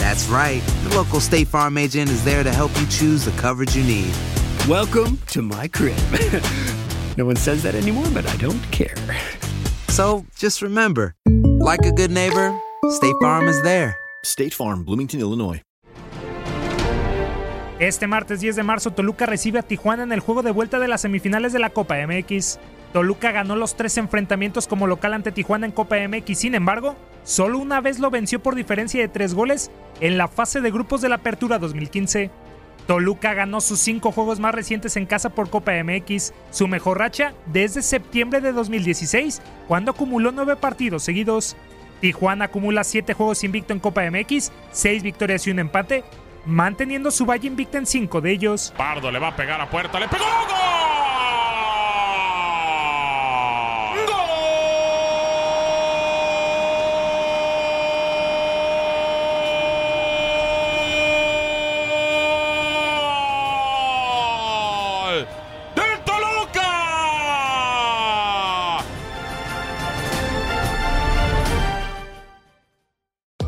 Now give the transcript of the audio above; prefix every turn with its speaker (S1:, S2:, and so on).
S1: That's right. The local State Farm agent is there to help you choose the coverage you need.
S2: Welcome to my crib. no one says that anymore, but I don't care.
S1: So just remember, like a good neighbor, State Farm is there.
S3: State Farm, Bloomington, Illinois.
S4: Este martes 10 de marzo, Toluca recibe a Tijuana en el juego de vuelta de las semifinales de la Copa MX. Toluca ganó los tres enfrentamientos como local ante Tijuana en Copa MX, sin embargo, solo una vez lo venció por diferencia de tres goles en la fase de grupos de la Apertura 2015. Toluca ganó sus cinco juegos más recientes en casa por Copa MX, su mejor racha desde septiembre de 2016, cuando acumuló nueve partidos seguidos. Tijuana acumula siete juegos invicto en Copa MX, seis victorias y un empate, manteniendo su valle invicta en cinco de ellos.
S5: Pardo le va a pegar a puerta, le pegó ¡Gol!